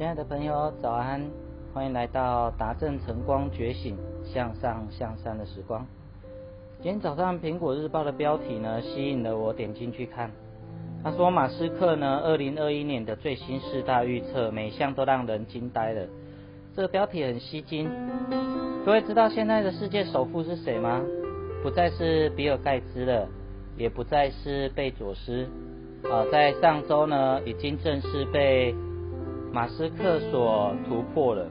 亲爱的朋友，早安！欢迎来到达正晨光觉醒向上向善的时光。今天早上苹果日报的标题呢，吸引了我点进去看。他说马斯克呢，二零二一年的最新四大预测，每项都让人惊呆了。这个标题很吸睛。各位知道现在的世界首富是谁吗？不再是比尔盖茨了，也不再是贝佐斯。啊，在上周呢，已经正式被马斯克所突破了。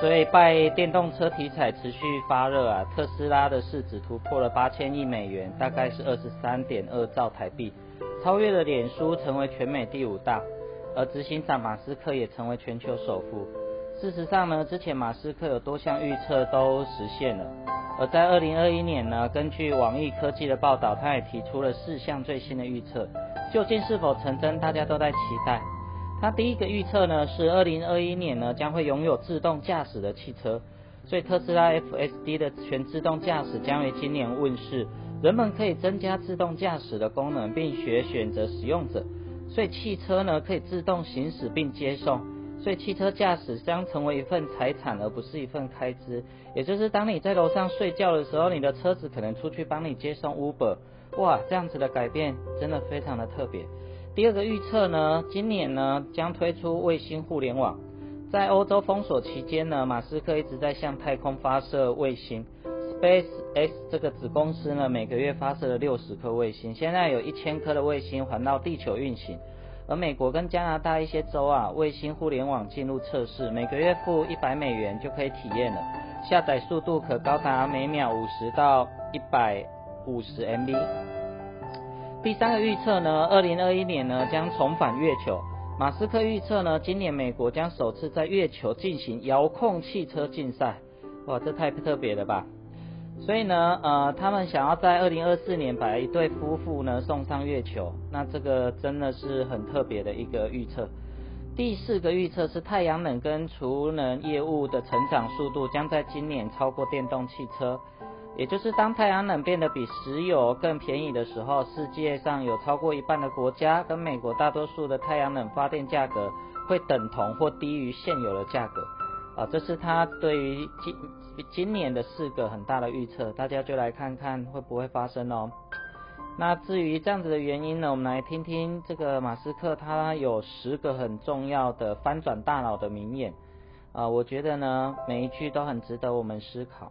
所以，拜电动车题材持续发热啊，特斯拉的市值突破了八千亿美元，大概是二十三点二兆台币，超越了脸书，成为全美第五大。而执行长马斯克也成为全球首富。事实上呢，之前马斯克有多项预测都实现了，而在二零二一年呢，根据网易科技的报道，他也提出了四项最新的预测，究竟是否成真，大家都在期待。他第一个预测呢是二零二一年呢将会拥有自动驾驶的汽车，所以特斯拉 FSD 的全自动驾驶将于今年问世，人们可以增加自动驾驶的功能，并学选择使用者，所以汽车呢可以自动行驶并接送。所以汽车驾驶将成为一份财产，而不是一份开支。也就是当你在楼上睡觉的时候，你的车子可能出去帮你接送 Uber。哇，这样子的改变真的非常的特别。第二个预测呢，今年呢将推出卫星互联网。在欧洲封锁期间呢，马斯克一直在向太空发射卫星。Space X 这个子公司呢，每个月发射了六十颗卫星，现在有一千颗的卫星环绕地球运行。而美国跟加拿大一些州啊，卫星互联网进入测试，每个月付一百美元就可以体验了，下载速度可高达每秒五十到一百五十 MB。第三个预测呢，二零二一年呢将重返月球，马斯克预测呢，今年美国将首次在月球进行遥控汽车竞赛，哇，这太特别了吧！所以呢，呃，他们想要在二零二四年把一对夫妇呢送上月球，那这个真的是很特别的一个预测。第四个预测是太阳能跟储能业务的成长速度将在今年超过电动汽车，也就是当太阳能变得比石油更便宜的时候，世界上有超过一半的国家跟美国大多数的太阳能发电价格会等同或低于现有的价格。啊，这是他对于今今年的四个很大的预测，大家就来看看会不会发生哦。那至于这样子的原因呢，我们来听听这个马斯克他有十个很重要的翻转大脑的名言啊，我觉得呢每一句都很值得我们思考。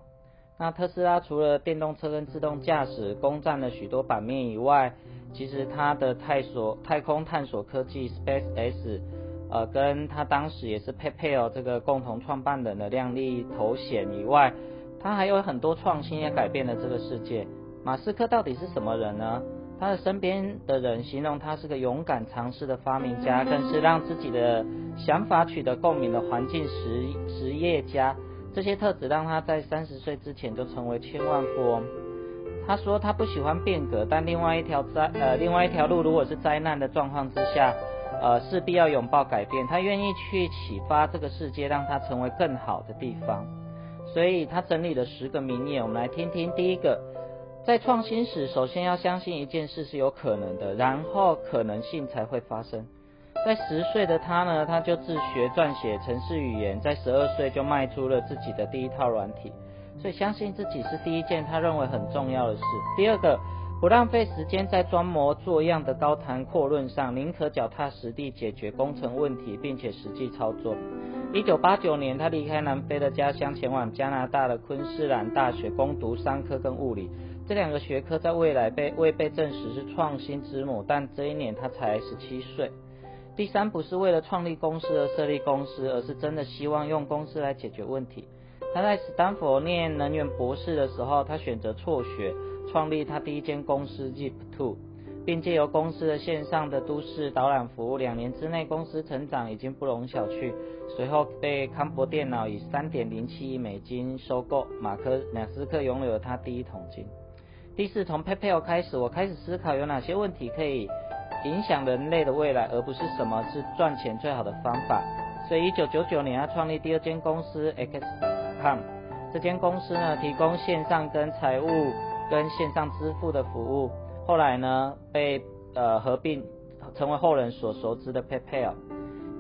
那特斯拉除了电动车跟自动驾驶攻占了许多版面以外，其实它的探索太空探索科技 Space X。呃，跟他当时也是 PayPal 这个共同创办人的亮丽头衔以外，他还有很多创新也改变了这个世界。马斯克到底是什么人呢？他的身边的人形容他是个勇敢尝试的发明家，更是让自己的想法取得共鸣的环境实实业家。这些特质让他在三十岁之前就成为千万富翁。他说他不喜欢变革，但另外一条灾呃另外一条路如果是灾难的状况之下。呃，势必要拥抱改变。他愿意去启发这个世界，让它成为更好的地方。所以他整理了十个名言，我们来听听。第一个，在创新时，首先要相信一件事是有可能的，然后可能性才会发生。在十岁的他呢，他就自学撰写程式语言，在十二岁就迈出了自己的第一套软体。所以相信自己是第一件他认为很重要的事。第二个。不浪费时间在装模作样的高谈阔论上，宁可脚踏实地解决工程问题，并且实际操作。一九八九年，他离开南非的家乡，前往加拿大的昆士兰大学攻读商科跟物理。这两个学科在未来被未被证实是创新之母，但这一年他才十七岁。第三，不是为了创立公司而设立公司，而是真的希望用公司来解决问题。他在斯坦福念能源博士的时候，他选择辍学。创立他第一间公司 Zip Two，并借由公司的线上的都市导览服务，两年之内公司成长已经不容小觑。随后被康博电脑以三点零七亿美金收购，马克马斯克拥有了他第一桶金。第四，从 PayPal 开始，我开始思考有哪些问题可以影响人类的未来，而不是什么是赚钱最好的方法。所以一九九九年他创立第二间公司 XCOM，这间公司呢提供线上跟财务。跟线上支付的服务，后来呢被呃合并成为后人所熟知的 PayPal。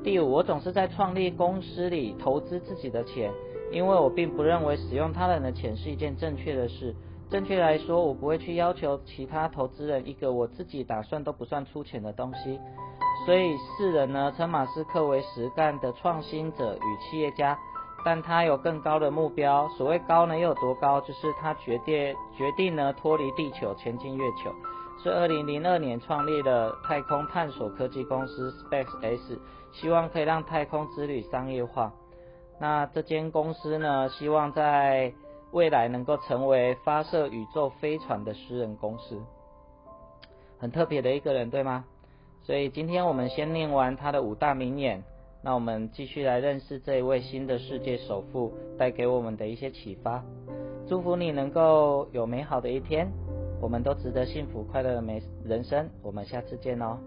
第五，我总是在创立公司里投资自己的钱，因为我并不认为使用他人的钱是一件正确的事。正确来说，我不会去要求其他投资人一个我自己打算都不算出钱的东西。所以世人呢称马斯克为实干的创新者与企业家，但他有更高的目标。所谓高呢又有多高？就是他决定决定呢脱离地球前进月球。是二零零二年创立的太空探索科技公司 SpaceX，希望可以让太空之旅商业化。那这间公司呢，希望在未来能够成为发射宇宙飞船的私人公司。很特别的一个人，对吗？所以今天我们先念完他的五大名言，那我们继续来认识这一位新的世界首富带给我们的一些启发。祝福你能够有美好的一天。我们都值得幸福快乐的美人生，我们下次见哦。